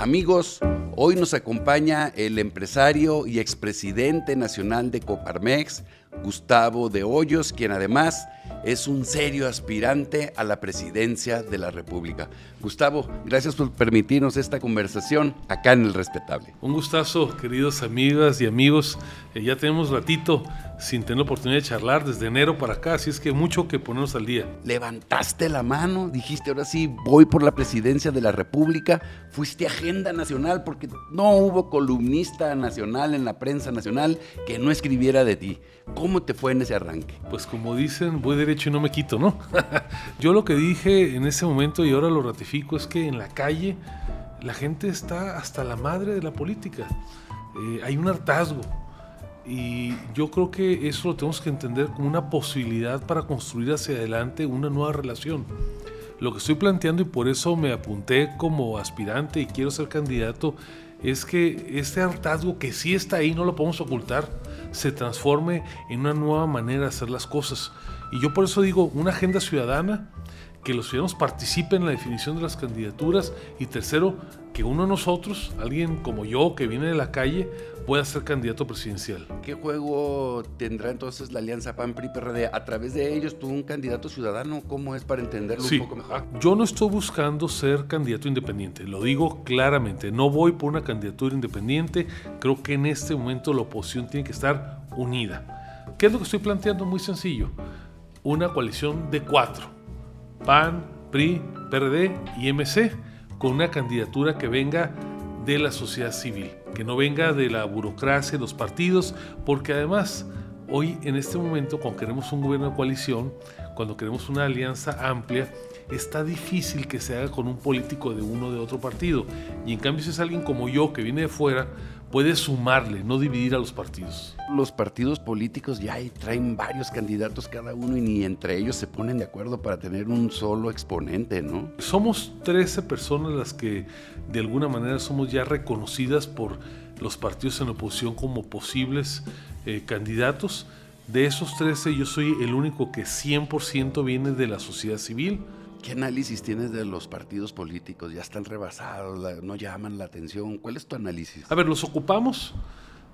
Amigos, hoy nos acompaña el empresario y expresidente nacional de Coparmex, Gustavo de Hoyos, quien además es un serio aspirante a la presidencia de la República. Gustavo, gracias por permitirnos esta conversación acá en El Respetable. Un gustazo, queridos amigas y amigos. Eh, ya tenemos ratito sin tener la oportunidad de charlar desde enero para acá, así es que mucho que ponernos al día. Levantaste la mano, dijiste ahora sí, voy por la presidencia de la República, fuiste agenda nacional porque no hubo columnista nacional en la prensa nacional que no escribiera de ti. ¿Cómo te fue en ese arranque? Pues como dicen, voy derecho y no me quito, ¿no? Yo lo que dije en ese momento y ahora lo ratifico es que en la calle la gente está hasta la madre de la política. Eh, hay un hartazgo y yo creo que eso lo tenemos que entender como una posibilidad para construir hacia adelante una nueva relación. Lo que estoy planteando y por eso me apunté como aspirante y quiero ser candidato es que este hartazgo que sí está ahí, no lo podemos ocultar, se transforme en una nueva manera de hacer las cosas. Y yo por eso digo, una agenda ciudadana, que los ciudadanos participen en la definición de las candidaturas y tercero, que uno de nosotros, alguien como yo que viene de la calle, pueda ser candidato presidencial. ¿Qué juego tendrá entonces la alianza PAN-PRI-PRD? ¿A través de ellos tú un candidato ciudadano? ¿Cómo es para entenderlo un poco mejor? Yo no estoy buscando ser candidato independiente, lo digo claramente, no voy por una candidatura independiente, creo que en este momento la oposición tiene que estar unida. ¿Qué es lo que estoy planteando? Muy sencillo, una coalición de cuatro, PAN, PRI, PRD y MC, con una candidatura que venga de la sociedad civil, que no venga de la burocracia, de los partidos, porque además hoy en este momento cuando queremos un gobierno de coalición, cuando queremos una alianza amplia, está difícil que se haga con un político de uno o de otro partido. Y en cambio si es alguien como yo que viene de fuera, puede sumarle, no dividir a los partidos. Los partidos políticos ya traen varios candidatos cada uno y ni entre ellos se ponen de acuerdo para tener un solo exponente, ¿no? Somos 13 personas las que de alguna manera somos ya reconocidas por los partidos en oposición como posibles eh, candidatos. De esos 13 yo soy el único que 100% viene de la sociedad civil ¿Qué análisis tienes de los partidos políticos? Ya están rebasados, no llaman la atención. ¿Cuál es tu análisis? A ver, los ocupamos.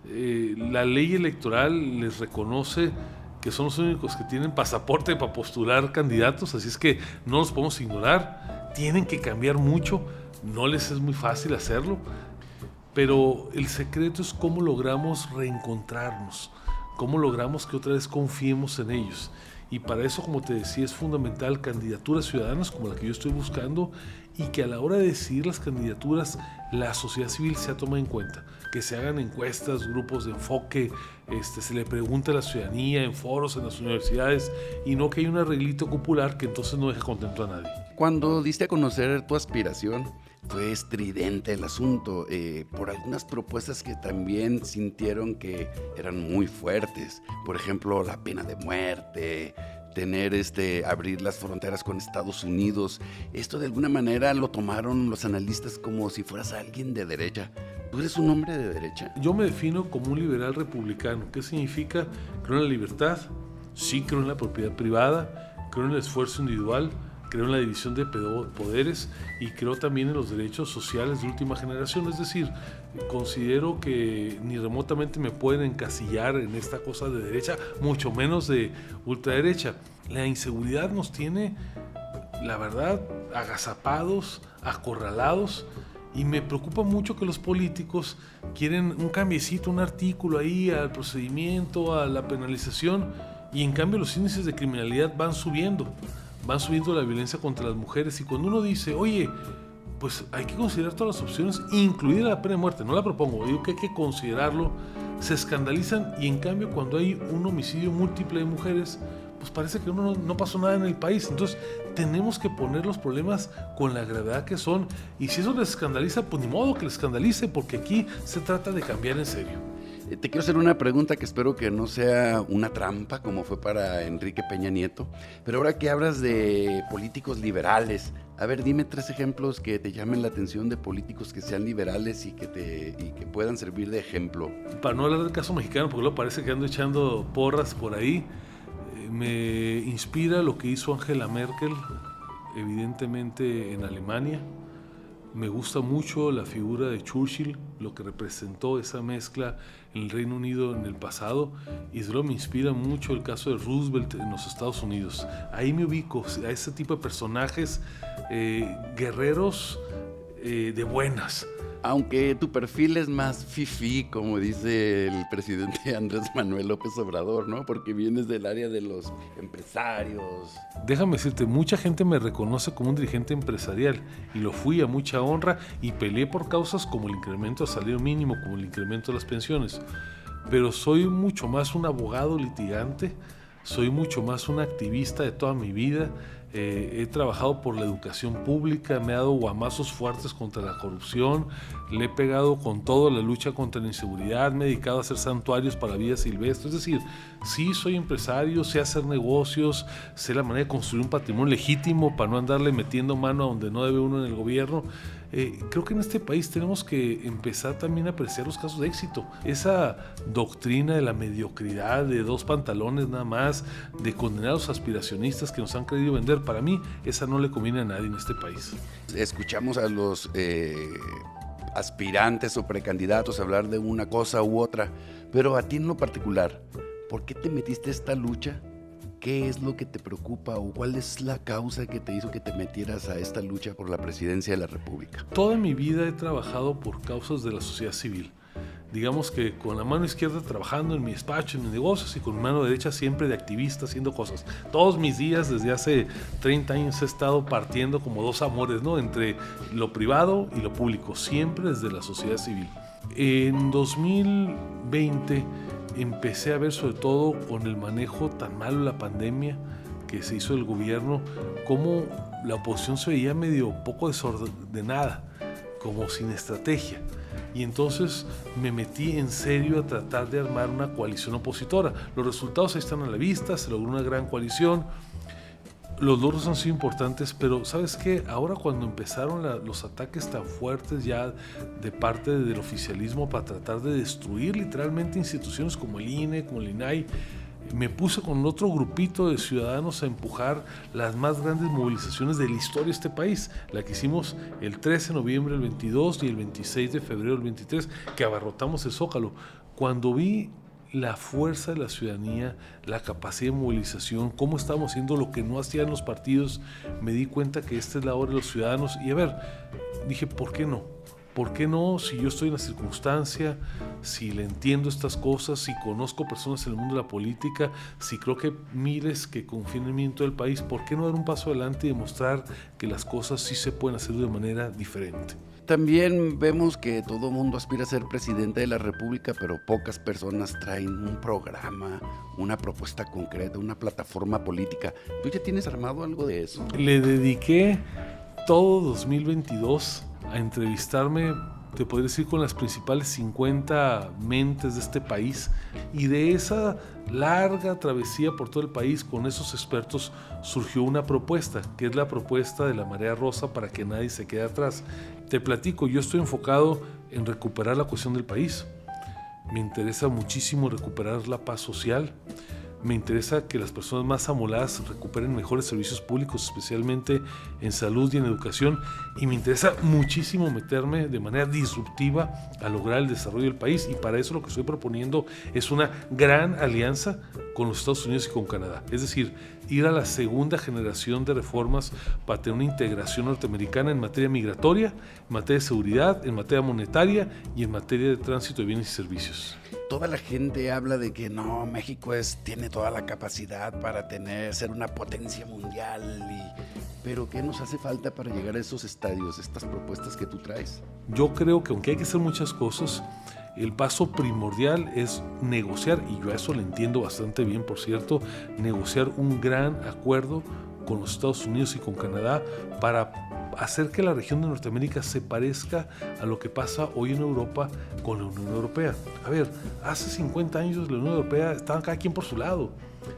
Eh, la ley electoral les reconoce que son los únicos que tienen pasaporte para postular candidatos, así es que no los podemos ignorar. Tienen que cambiar mucho, no les es muy fácil hacerlo, pero el secreto es cómo logramos reencontrarnos, cómo logramos que otra vez confiemos en ellos. Y para eso, como te decía, es fundamental candidaturas ciudadanas como la que yo estoy buscando y que a la hora de decidir las candidaturas la sociedad civil sea tomada en cuenta, que se hagan encuestas, grupos de enfoque, este, se le pregunte a la ciudadanía en foros, en las universidades y no que haya un arreglito popular que entonces no deje contento a nadie. Cuando diste a conocer tu aspiración, fue estridente el asunto eh, por algunas propuestas que también sintieron que eran muy fuertes. Por ejemplo, la pena de muerte, tener este abrir las fronteras con Estados Unidos. Esto de alguna manera lo tomaron los analistas como si fueras alguien de derecha. ¿Tú eres un hombre de derecha? Yo me defino como un liberal republicano. ¿Qué significa? Creo en la libertad, sí creo en la propiedad privada, creo en el esfuerzo individual, creo en la división de poderes y creo también en los derechos sociales de última generación. Es decir, considero que ni remotamente me pueden encasillar en esta cosa de derecha, mucho menos de ultraderecha. La inseguridad nos tiene, la verdad, agazapados, acorralados. Y me preocupa mucho que los políticos quieren un cambiecito, un artículo ahí al procedimiento, a la penalización, y en cambio los índices de criminalidad van subiendo van subiendo la violencia contra las mujeres y cuando uno dice, oye, pues hay que considerar todas las opciones, incluida la pena de muerte, no la propongo, digo que hay que considerarlo, se escandalizan y en cambio cuando hay un homicidio múltiple de mujeres, pues parece que uno no, pasó nada en el país. Entonces tenemos que poner los problemas con la gravedad que son y si eso les escandaliza, pues ni modo que les escandalice porque aquí se trata de cambiar en serio. Te quiero hacer una pregunta que espero que no sea una trampa como fue para Enrique Peña Nieto, pero ahora que hablas de políticos liberales, a ver, dime tres ejemplos que te llamen la atención de políticos que sean liberales y que, te, y que puedan servir de ejemplo. Para no hablar del caso mexicano, porque luego parece que ando echando porras por ahí, eh, me inspira lo que hizo Angela Merkel, evidentemente en Alemania Me gusta mucho la figura de Churchill, lo que representó esa mezcla en el Reino Unido en el pasado, y desde luego me inspira mucho el caso de Roosevelt en los Estados Unidos. Ahí me ubico a ese tipo de personajes eh, guerreros eh, de buenas, aunque tu perfil es más fifi, como dice el presidente Andrés Manuel López Obrador, ¿no? Porque vienes del área de los empresarios. Déjame decirte, mucha gente me reconoce como un dirigente empresarial y lo fui a mucha honra y peleé por causas como el incremento del salario mínimo, como el incremento de las pensiones. Pero soy mucho más un abogado litigante, soy mucho más un activista de toda mi vida eh, he trabajado por la educación pública, me he dado guamazos fuertes contra la corrupción, le he pegado con todo la lucha contra la inseguridad, me he dedicado a hacer santuarios para vida silvestre. Es decir, sí soy empresario, sé hacer negocios, sé la manera de construir un patrimonio legítimo para no andarle metiendo mano a donde no debe uno en el gobierno. Eh, creo que en este país tenemos que empezar también a apreciar los casos de éxito. Esa doctrina de la mediocridad, de dos pantalones nada más, de condenar a los aspiracionistas que nos han querido vender, para mí esa no le conviene a nadie en este país. Escuchamos a los eh, aspirantes o precandidatos hablar de una cosa u otra, pero a ti en lo particular, ¿por qué te metiste esta lucha? ¿Qué es lo que te preocupa o cuál es la causa que te hizo que te metieras a esta lucha por la presidencia de la República? Toda mi vida he trabajado por causas de la sociedad civil. Digamos que con la mano izquierda trabajando en mi despacho, en mis negocios y con mano derecha siempre de activista haciendo cosas. Todos mis días desde hace 30 años he estado partiendo como dos amores, ¿no? Entre lo privado y lo público, siempre desde la sociedad civil. En 2020 empecé a ver sobre todo con el manejo tan malo de la pandemia que se hizo el gobierno, cómo la oposición se veía medio poco desordenada, como sin estrategia. Y entonces me metí en serio a tratar de armar una coalición opositora. Los resultados ahí están a la vista, se logró una gran coalición los logros han sido importantes, pero ¿sabes qué? Ahora cuando empezaron los ataques tan fuertes ya de parte del oficialismo para tratar de destruir literalmente instituciones como el INE, como el INAI, me puse con otro grupito de ciudadanos a empujar las más grandes movilizaciones de la historia de este país, la que hicimos el 13 de noviembre, el 22 y el 26 de febrero, el 23, que abarrotamos el Zócalo. Cuando vi la fuerza de la ciudadanía, la capacidad de movilización, cómo estamos haciendo lo que no hacían los partidos, me di cuenta que esta es la hora de los ciudadanos. Y a ver, dije, ¿por qué no? ¿Por qué no? Si yo estoy en la circunstancia, si le entiendo estas cosas, si conozco personas en el mundo de la política, si creo que miles que confían en mí en todo el país, ¿por qué no dar un paso adelante y demostrar que las cosas sí se pueden hacer de manera diferente? También vemos que todo mundo aspira a ser presidente de la República, pero pocas personas traen un programa, una propuesta concreta, una plataforma política. ¿Tú ya tienes armado algo de eso? Le dediqué todo 2022 a entrevistarme te podría decir, con las principales 50 mentes de este país. Y de esa larga travesía por todo el país con esos expertos surgió una propuesta, que es la propuesta de la marea rosa para que nadie se quede atrás. Te platico, yo estoy enfocado en recuperar la cuestión del país. Me interesa muchísimo recuperar la paz social me interesa que las personas más amoladas recuperen mejores servicios públicos, especialmente en salud y en educación. Y me interesa muchísimo meterme de manera disruptiva a lograr el desarrollo del país. Y para eso lo que estoy proponiendo es una gran alianza con los Estados Unidos y con Canadá. Es decir, ir a la segunda generación de reformas para tener una integración norteamericana en materia migratoria, en materia de seguridad, en materia monetaria y en materia de tránsito de bienes y servicios. Toda la gente habla de que no, México es, tiene toda la capacidad para tener, ser una potencia mundial, y, pero ¿qué nos hace falta para llegar a esos estadios, estas propuestas que tú traes? Yo creo que aunque hay que hacer muchas cosas, el paso primordial es negociar, y yo a eso le entiendo bastante bien, por cierto, negociar un gran acuerdo con los Estados Unidos y con Canadá para hacer que la región de Norteamérica se parezca a lo que pasa hoy en Europa con la Unión Europea. A ver, hace 50 años la Unión Europea estaba cada quien por su lado.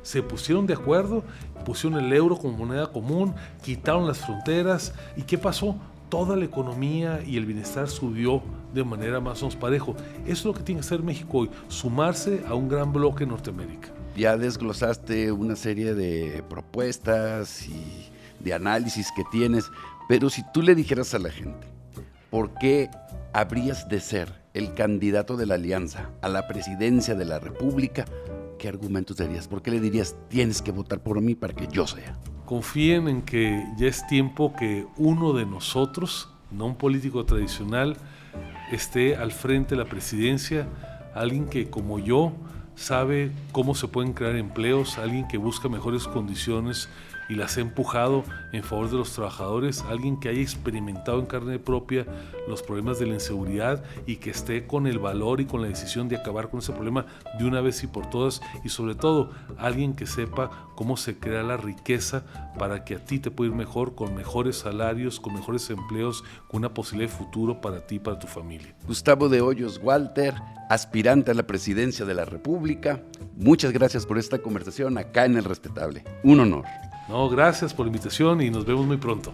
Se pusieron de acuerdo, pusieron el euro como moneda común, quitaron las fronteras. ¿Y qué pasó? Toda la economía y el bienestar subió de manera más o menos parejo. Eso es lo que tiene que hacer México hoy, sumarse a un gran bloque en Norteamérica. Ya desglosaste una serie de propuestas y de análisis que tienes, pero si tú le dijeras a la gente, ¿por qué habrías de ser el candidato de la alianza a la presidencia de la República? ¿Qué argumentos darías? ¿Por qué le dirías, tienes que votar por mí para que yo sea? Confíen en que ya es tiempo que uno de nosotros, no un político tradicional, esté al frente de la presidencia, alguien que como yo sabe cómo se pueden crear empleos, alguien que busca mejores condiciones y las ha empujado en favor de los trabajadores, alguien que haya experimentado en carne propia los problemas de la inseguridad y que esté con el valor y con la decisión de acabar con ese problema de una vez y por todas y sobre todo alguien que sepa cómo se crea la riqueza para que a ti te pueda ir mejor con mejores salarios, con mejores empleos, con una posibilidad de futuro para ti y para tu familia. Gustavo de Hoyos Walter, aspirante a la presidencia de la República, muchas gracias por esta conversación acá en El Respetable. Un honor. No, gracias por la invitación y nos vemos muy pronto.